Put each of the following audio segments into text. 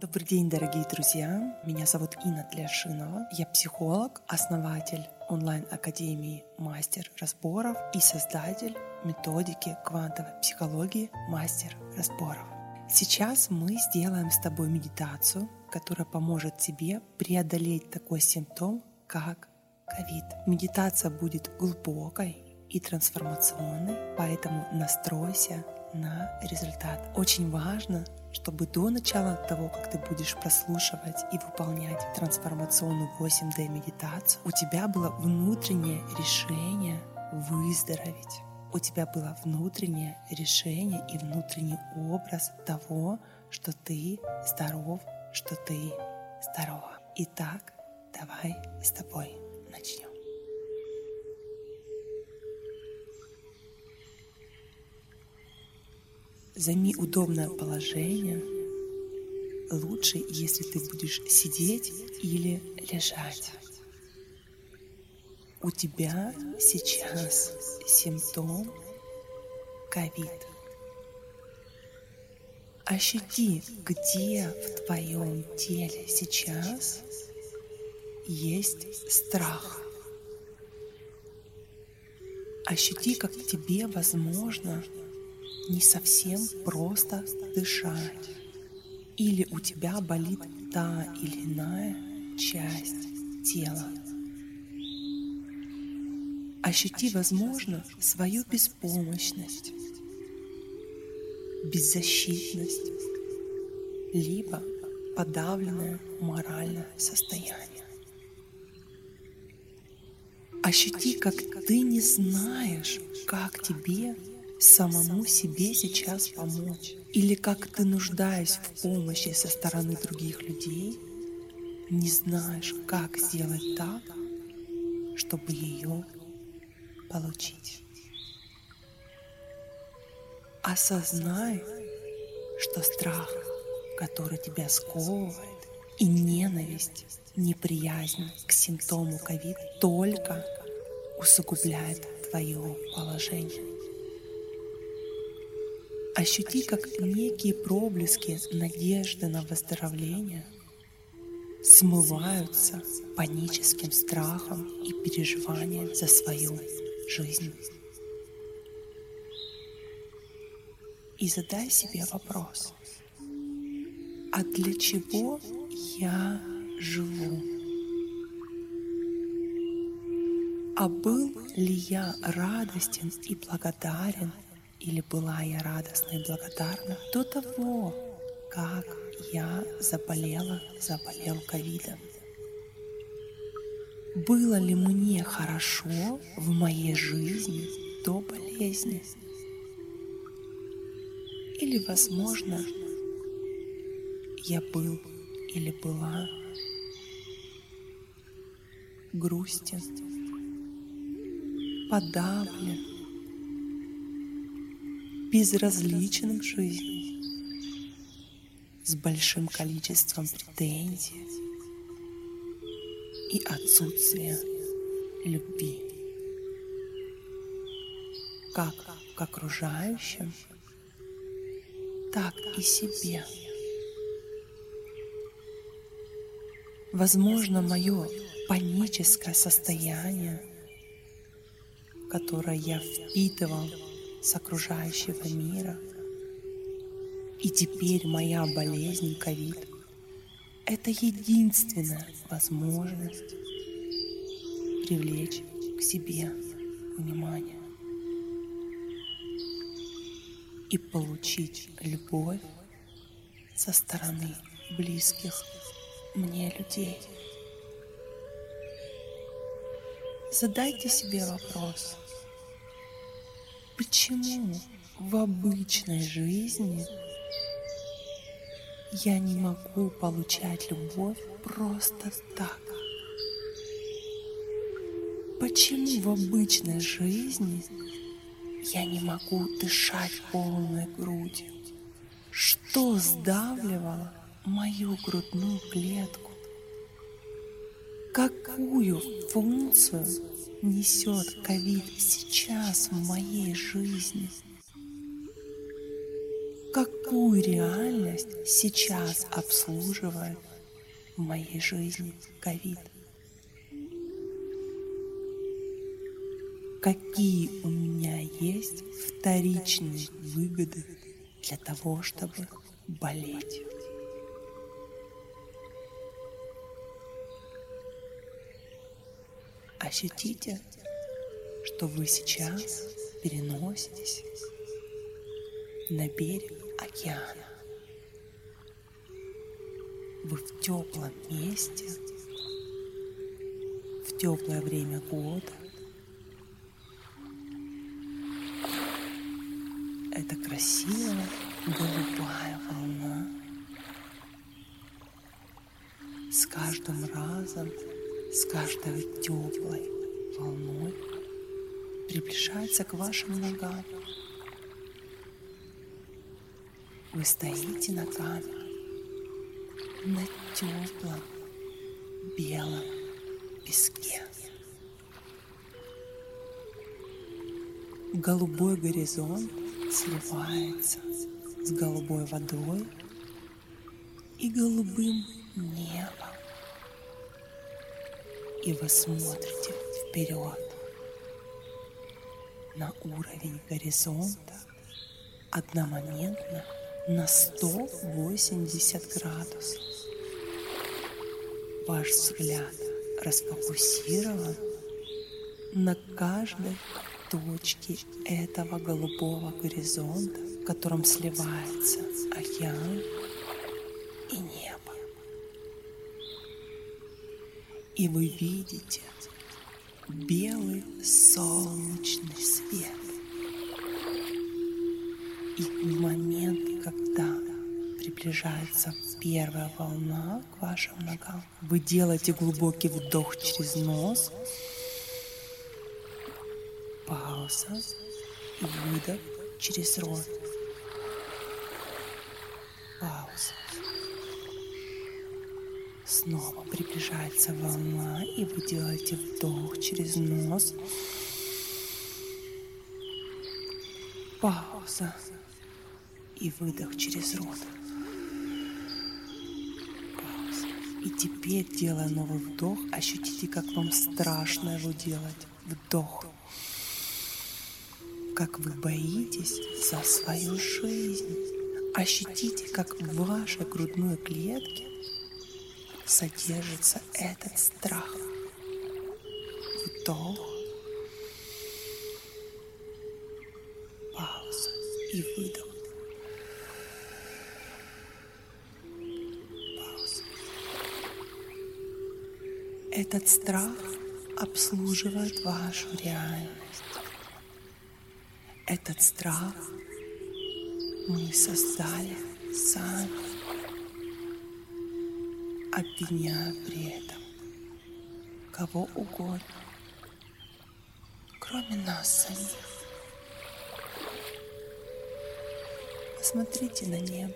Добрый день, дорогие друзья! Меня зовут Инна Тляшинова. Я психолог, основатель онлайн-академии «Мастер разборов» и создатель методики квантовой психологии «Мастер разборов». Сейчас мы сделаем с тобой медитацию, которая поможет тебе преодолеть такой симптом, как ковид. Медитация будет глубокой и трансформационной, поэтому настройся на результат. Очень важно, чтобы до начала того, как ты будешь прослушивать и выполнять трансформационную 8D медитацию, у тебя было внутреннее решение выздороветь. У тебя было внутреннее решение и внутренний образ того, что ты здоров, что ты здорова. Итак, давай с тобой начнем. Займи удобное положение. Лучше, если ты будешь сидеть или лежать. У тебя сейчас симптом ковид. Ощути, где в твоем теле сейчас есть страх. Ощути, как тебе возможно не совсем просто дышать. Или у тебя болит та или иная часть тела. Ощути, возможно, свою беспомощность, беззащитность, либо подавленное моральное состояние. Ощути, как ты не знаешь, как тебе самому себе сейчас помочь. Или как ты, нуждаешь в помощи со стороны других людей, не знаешь, как сделать так, чтобы ее получить. Осознай, что страх, который тебя сковывает, и ненависть, неприязнь к симптому ковид только усугубляет твое положение. Ощути, как некие проблески надежды на выздоровление смываются паническим страхом и переживанием за свою жизнь. И задай себе вопрос, а для чего я живу? А был ли я радостен и благодарен или была я радостна и благодарна до того, как я заболела, заболел ковидом. Было ли мне хорошо в моей жизни до болезни? Или, возможно, я был или была грустен, подавлен, безразличен к жизни, с большим количеством претензий и отсутствия любви. Как к окружающим, так и себе. Возможно, мое паническое состояние, которое я впитывал с окружающего мира. И теперь моя болезнь ковид – это единственная возможность привлечь к себе внимание и получить любовь со стороны близких мне людей. Задайте себе вопрос – Почему в обычной жизни я не могу получать любовь просто так? Почему в обычной жизни я не могу дышать полной грудью? Что сдавливало мою грудную клетку? Какую функцию несет ковид сейчас в моей жизни? какую реальность сейчас обслуживает в моей жизни ковид. Какие у меня есть вторичные выгоды для того, чтобы болеть. Ощутите, что вы сейчас переноситесь на берег океана. Вы в теплом месте, в теплое время года. Это красивая голубая волна. С каждым разом, с каждой теплой волной приближается к вашим ногам. Вы стоите ногами на теплом белом песке. Голубой горизонт сливается с голубой водой и голубым небом. И вы смотрите вперед на уровень горизонта одномоментно на 180 градусов. Ваш взгляд расфокусирован на каждой точке этого голубого горизонта, в котором сливается океан и небо. И вы видите белый солнечный свет. И в момент, когда приближается первая волна к вашим ногам, вы делаете глубокий вдох через нос, пауза и выдох через рот. Пауза. Снова приближается волна, и вы делаете вдох через нос. Пауза и выдох через рот. Пауза. И теперь, делая новый вдох, ощутите, как вам страшно его делать. Вдох. Как вы боитесь за свою жизнь. Ощутите, как в вашей грудной клетке содержится этот страх. Вдох. Пауза и выдох. Этот страх обслуживает вашу реальность. Этот страх мы создали сами, обвиняя при этом кого угодно, кроме нас самих. Посмотрите на небо.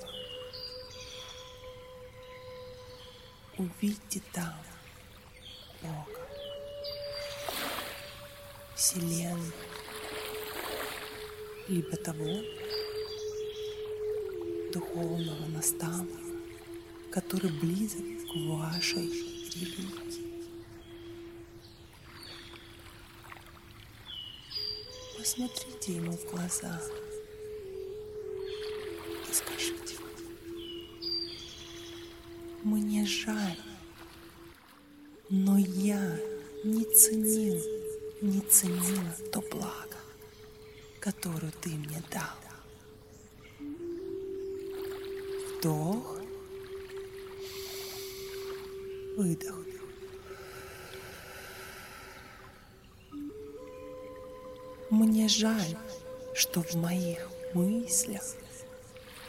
Увидьте там Бога, Вселенную, либо того духовного наставника, который близок вашей религии. Посмотрите ему в глаза и скажите, мне жаль, но я не ценил, не ценила то благо, которое ты мне дал. Вдох, выдох. Мне жаль, что в моих мыслях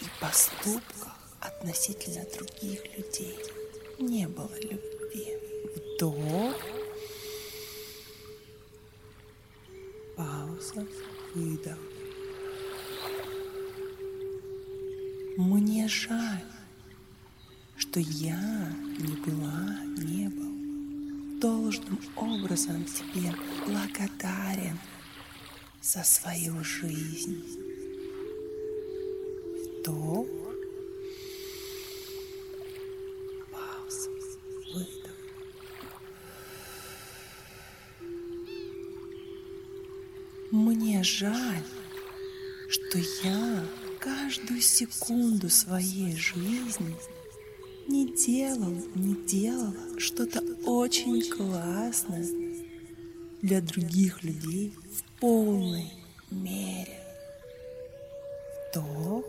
и поступках относительно других людей не было любви вдох, пауза, выдох. Мне жаль, что я не была, не был должным образом тебе благодарен за свою жизнь. Вдох. Пауза. Выдох. Мне жаль, что я каждую секунду своей жизни не делал, не делала что-то очень классное для других людей в полной мере. Вдох.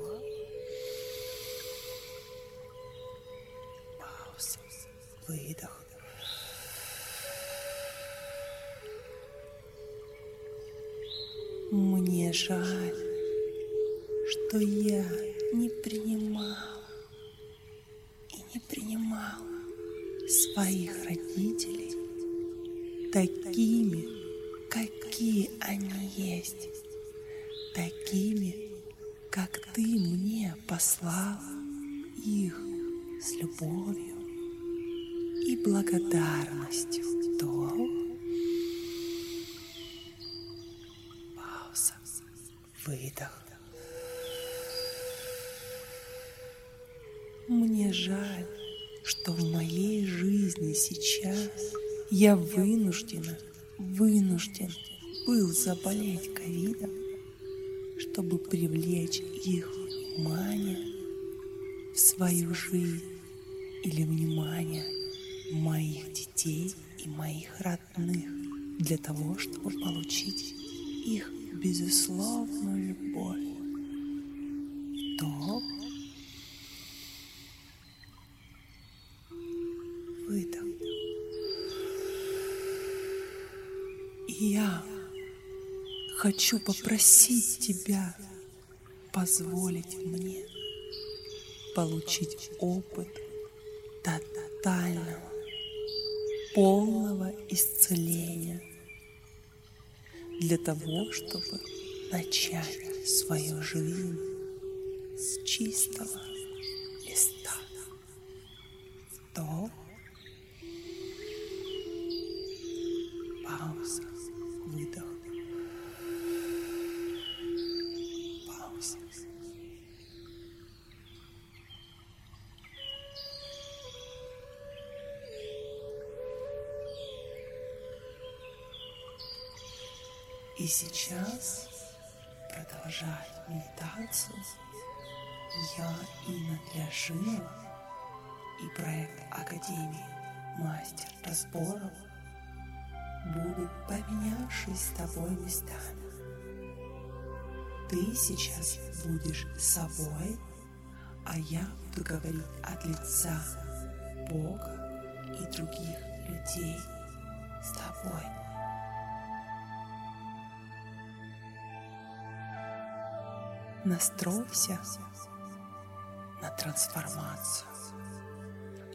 Пауза. Выдох. Мне жаль, что я не принимала принимала своих родителей такими, какие они есть, такими, как ты мне послал их с любовью и благодарностью. Сейчас я вынуждена, вынужден был заболеть ковидом, чтобы привлечь их внимание в свою жизнь или внимание моих детей и моих родных для того, чтобы получить их безусловную любовь. То выдох. Я хочу попросить тебя позволить мне получить опыт тотального, полного исцеления для того, чтобы начать свою жизнь с чистого листа. Вдох. Академии Мастер Разборов будут поменявшись с тобой местами. Ты сейчас будешь собой, а я буду говорить от лица Бога и других людей с тобой. Настройся на трансформацию.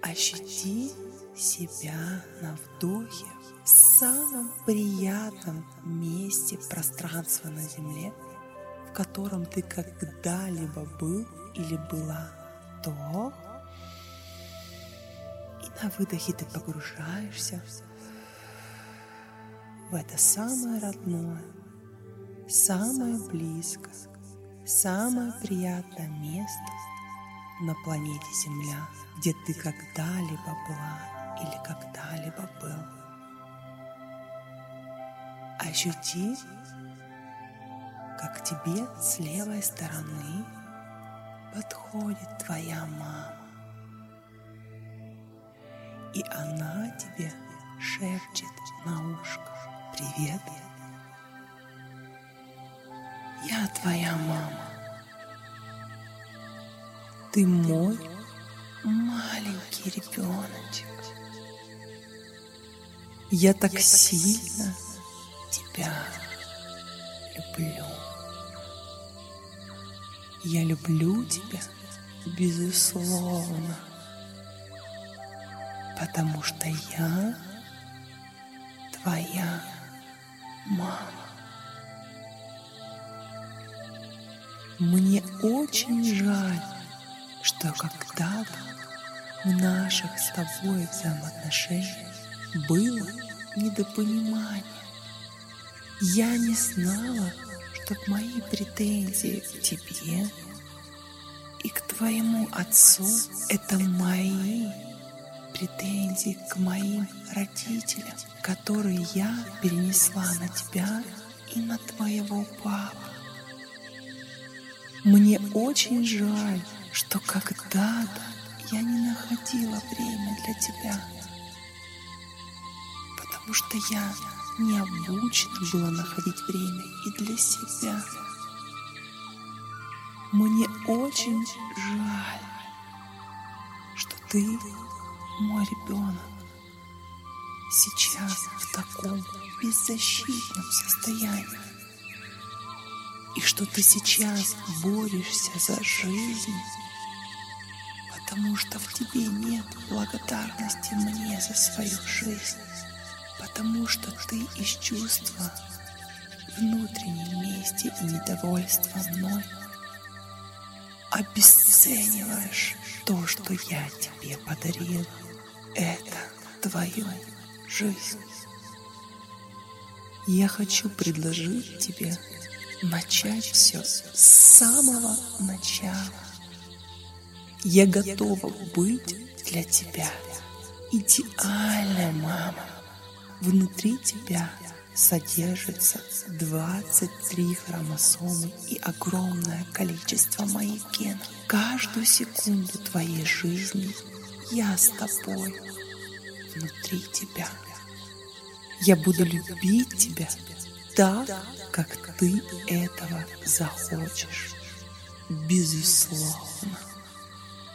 Ощути себя на вдохе в самом приятном месте пространства на Земле, в котором ты когда-либо был или была. То и на выдохе ты погружаешься в это самое родное, самое близкое, самое приятное место на планете Земля, где ты когда-либо была или когда-либо был. Ощути, как тебе с левой стороны подходит твоя мама. И она тебе шепчет на ушко «Привет, я твоя мама. Ты мой маленький ребеночек. Я так сильно тебя люблю. Я люблю тебя безусловно, потому что я твоя мама. Мне очень жаль, что когда-то в наших с тобой взаимоотношениях было недопонимание. Я не знала, что мои претензии к тебе твоему отцу — это мои претензии к моим родителям, которые я перенесла на тебя и на твоего папу. Мне очень жаль, что когда-то я не находила время для тебя, потому что я не обучена была находить время и для себя. Мне очень жаль, что ты мой ребенок сейчас в таком беззащитном состоянии. И что ты сейчас борешься за жизнь, потому что в тебе нет благодарности мне за свою жизнь, потому что ты из чувства внутренней мести и недовольства мной обесцениваешь то, что я тебе подарила. Это твою жизнь. Я хочу предложить тебе начать все с самого начала. Я готова быть для тебя идеальная мама. Внутри тебя содержится 23 хромосомы и огромное количество моих генов. Каждую секунду твоей жизни я с тобой внутри тебя. Я буду любить тебя так, как ты этого захочешь. Безусловно.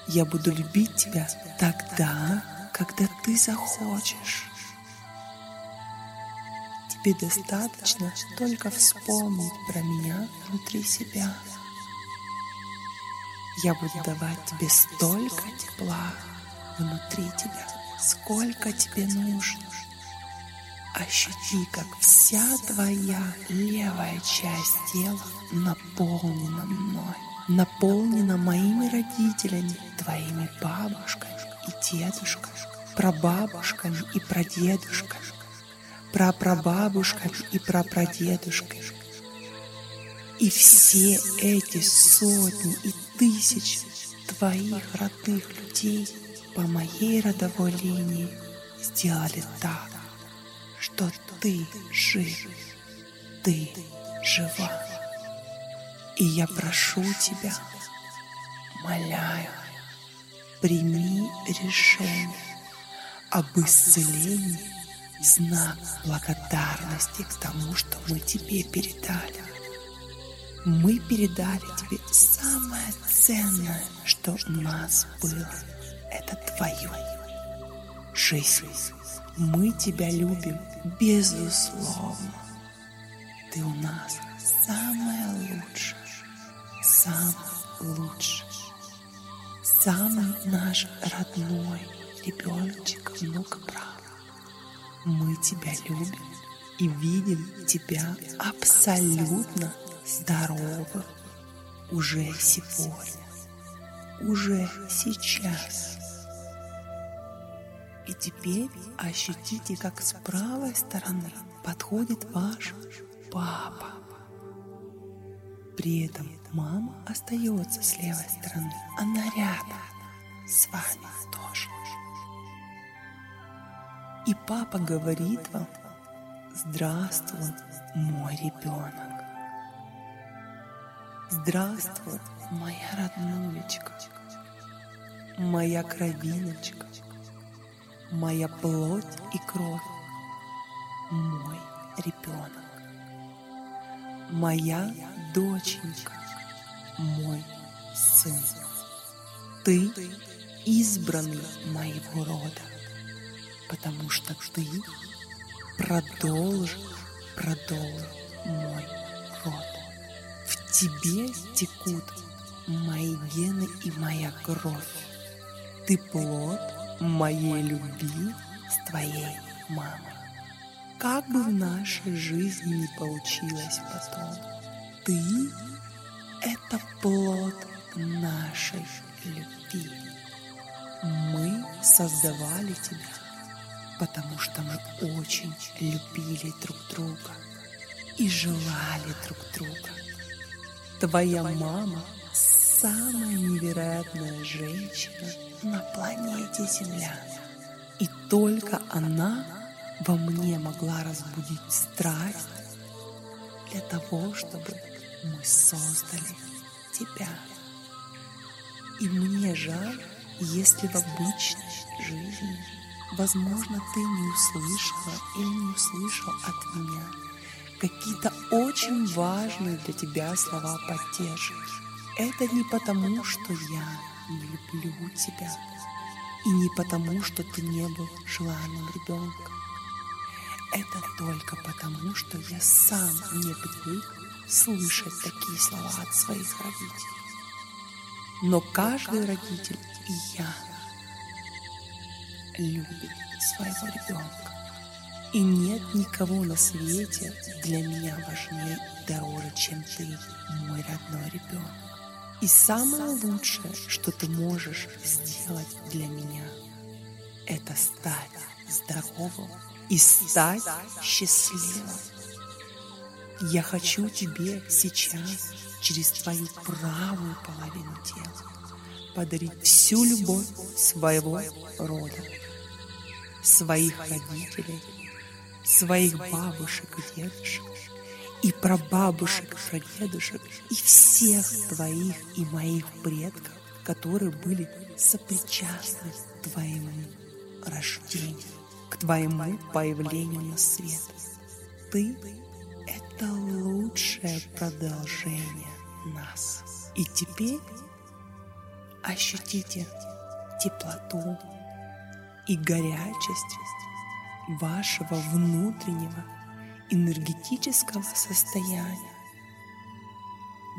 Я буду любить тебя тогда, когда ты захочешь. Тебе достаточно только вспомнить про меня внутри себя. Я буду давать тебе столько тепла внутри тебя, сколько тебе нужно. Ощути, как вся твоя левая часть тела наполнена мной, наполнена моими родителями, твоими бабушками и дедушками, прабабушками и прадедушками, прапрабабушками и прапрадедушками. И все эти сотни и тысячи твоих родных людей по моей родовой линии сделали так, что ты жив, ты жива. И я прошу тебя, моляю, прими решение об исцелении знак благодарности к тому, что мы тебе передали. Мы передали тебе самое ценное, что у нас было. Это твою жизнь. Мы тебя любим, безусловно. Ты у нас самая лучшая, самый лучший, самый наш родной ребеночек, внук, брат. Мы тебя любим и видим тебя абсолютно здоровым уже сегодня, уже сейчас. И теперь ощутите, как с правой стороны подходит ваш папа. При этом мама остается с левой стороны. Она рядом с вами тоже. И папа говорит вам, здравствуй, мой ребенок. Здравствуй, моя роднулечка, моя кровиночка, моя плоть и кровь, мой ребенок, моя доченька, мой сын. Ты избранный моего рода потому что ты продолжишь, продолжишь мой род. В тебе текут мои гены и моя кровь. Ты плод моей любви с твоей мамой. Как бы в нашей жизни не получилось потом, ты — это плод нашей любви. Мы создавали тебя потому что мы очень любили друг друга и желали друг друга. Твоя мама самая невероятная женщина на планете Земля. И только она во мне могла разбудить страсть для того, чтобы мы создали тебя. И мне жаль, если в обычной жизни, возможно, ты не услышала или не услышал от меня какие-то очень важные для тебя слова поддержки. Это не потому, что я люблю тебя, и не потому, что ты не был желанным ребенком. Это только потому, что я сам не привык слышать такие слова от своих родителей. Но каждый родитель, и я, любит своего ребенка. И нет никого на свете для меня важнее и дороже, чем ты, мой родной ребенок. И самое лучшее, что ты можешь сделать для меня, это стать здоровым и стать счастливым. Я хочу тебе сейчас через твою правую половину тела подарить всю любовь своего рода, своих родителей, своих бабушек и дедушек, и прабабушек, прадедушек, и всех твоих и моих предков, которые были сопричастны к твоему рождению, к твоему появлению на свет. Ты — это лучшее продолжение нас. И теперь ощутите теплоту и горячесть вашего внутреннего энергетического состояния.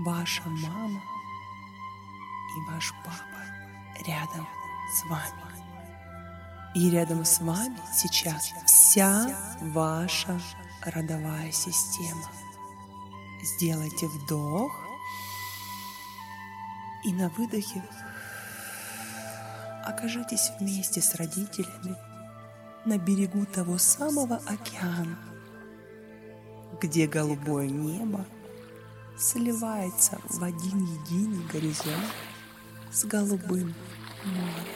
Ваша мама и ваш папа рядом с вами. И рядом с вами сейчас вся ваша родовая система. Сделайте вдох и на выдохе окажитесь вместе с родителями на берегу того самого океана, где голубое небо сливается в один единый горизонт с голубым морем.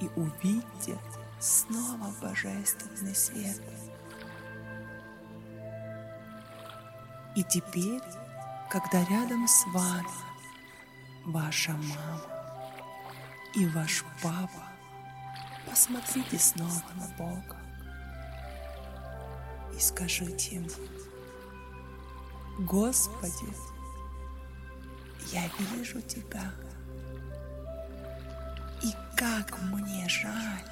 И увидьте снова божественный свет. И теперь, когда рядом с вами ваша мама и ваш папа, посмотрите снова на Бога и скажите ему, Господи, я вижу Тебя, и как мне жаль,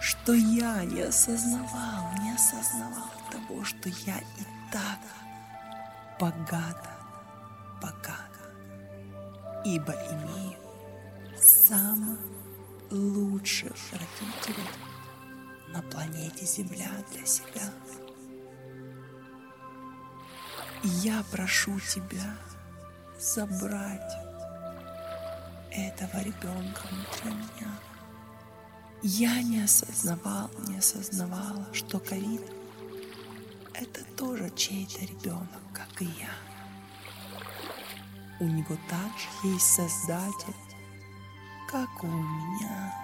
что я не осознавал, не осознавал того, что я и так богата, богата ибо имею самых лучших родителей на планете Земля для себя. И я прошу тебя забрать этого ребенка внутри меня. Я не осознавал, не осознавала, что ковид — это тоже чей-то ребенок, как и я. У него также есть Создатель, как у меня.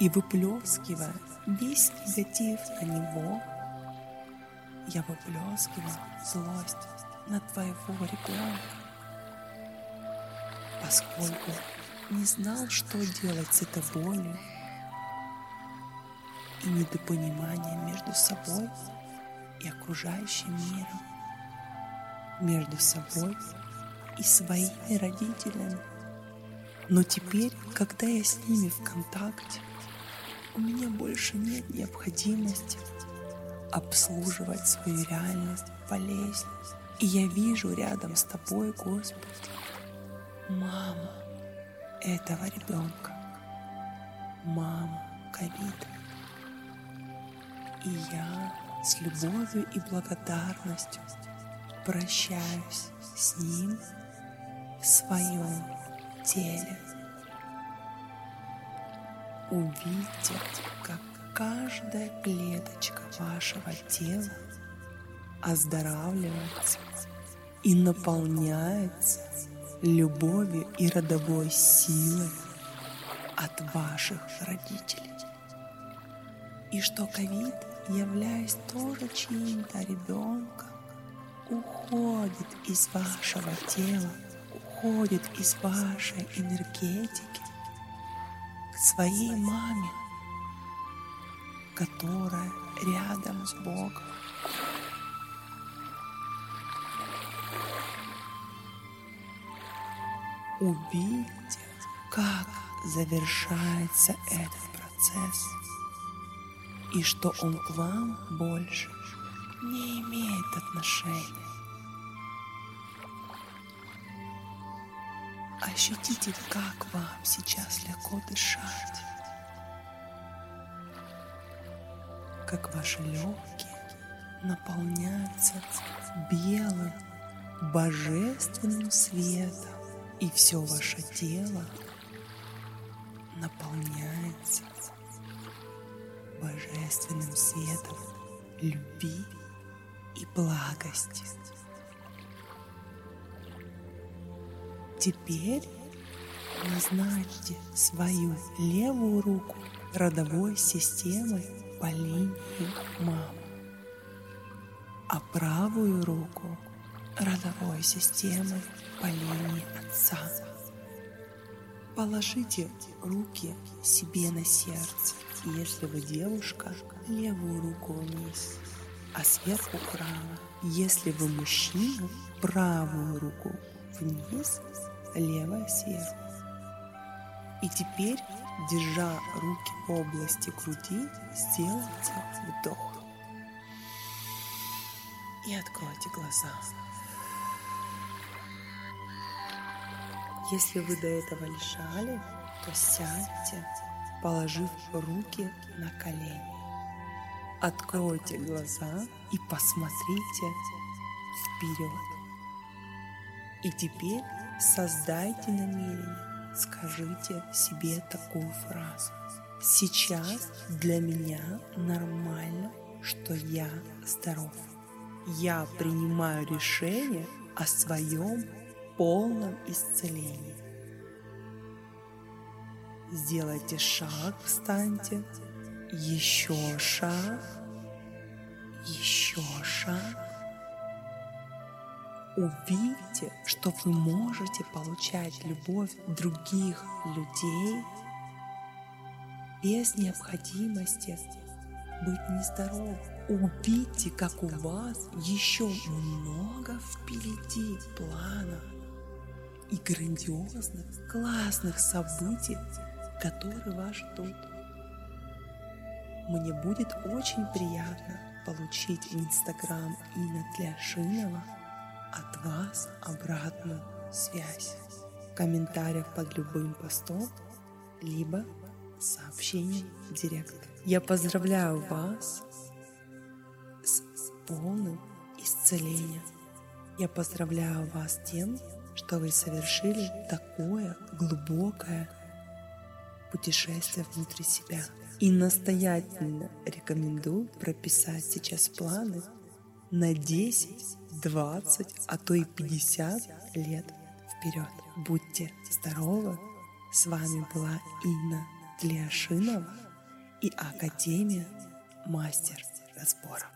И выплескивая весь негатив на него, я выплескиваю злость на твоего ребенка, поскольку не знал, что делать с этой болью и недопониманием между собой и окружающим миром, между собой и своими родителями. Но теперь, когда я с ними в контакте, у меня больше нет необходимости обслуживать свою реальность, болезнь. И я вижу рядом с тобой, Господи, мама этого ребенка, мама ковида. И я с любовью и благодарностью прощаюсь с ним в своем теле. Увидьте, как каждая клеточка вашего тела оздоравливается и наполняется любовью и родовой силой от ваших родителей. И что ковид, являясь тоже чьим-то ребенком, уходит из вашего тела, уходит из вашей энергетики своей маме, которая рядом с Богом. Увидите, как завершается этот процесс и что он к вам больше не имеет отношения. Ощутите, как вам сейчас легко дышать, как ваши легкие наполняются белым божественным светом, и все ваше тело наполняется божественным светом любви и благости. Теперь назначьте свою левую руку родовой системой по линии мамы, а правую руку родовой системой по линии отца. Положите руки себе на сердце, если вы девушка, левую руку вниз, а сверху право. Если вы мужчина, правую руку вниз, левая сверху. И теперь, держа руки в области груди, сделайте вдох. И откройте глаза. Если вы до этого лежали, то сядьте, положив руки на колени. Откройте глаза и посмотрите вперед. И теперь создайте намерение, скажите себе такую фразу. Сейчас для меня нормально, что я здоров. Я принимаю решение о своем полном исцелении. Сделайте шаг, встаньте, еще шаг, еще шаг. Увидьте, что вы можете получать любовь других людей без необходимости быть нездоровым. Увидьте, как у вас еще много впереди планов и грандиозных, классных событий, которые вас ждут. Мне будет очень приятно получить в Инстаграм Инна Тляшинова от вас обратную связь в комментариях под любым постом, либо сообщением в директ. Я поздравляю вас с полным исцелением. Я поздравляю вас тем, что вы совершили такое глубокое путешествие внутри себя. И настоятельно рекомендую прописать сейчас планы на 10, 20, а то и 50 лет вперед. Будьте здоровы! С вами была Инна Тлиашинова и Академия Мастер разбора.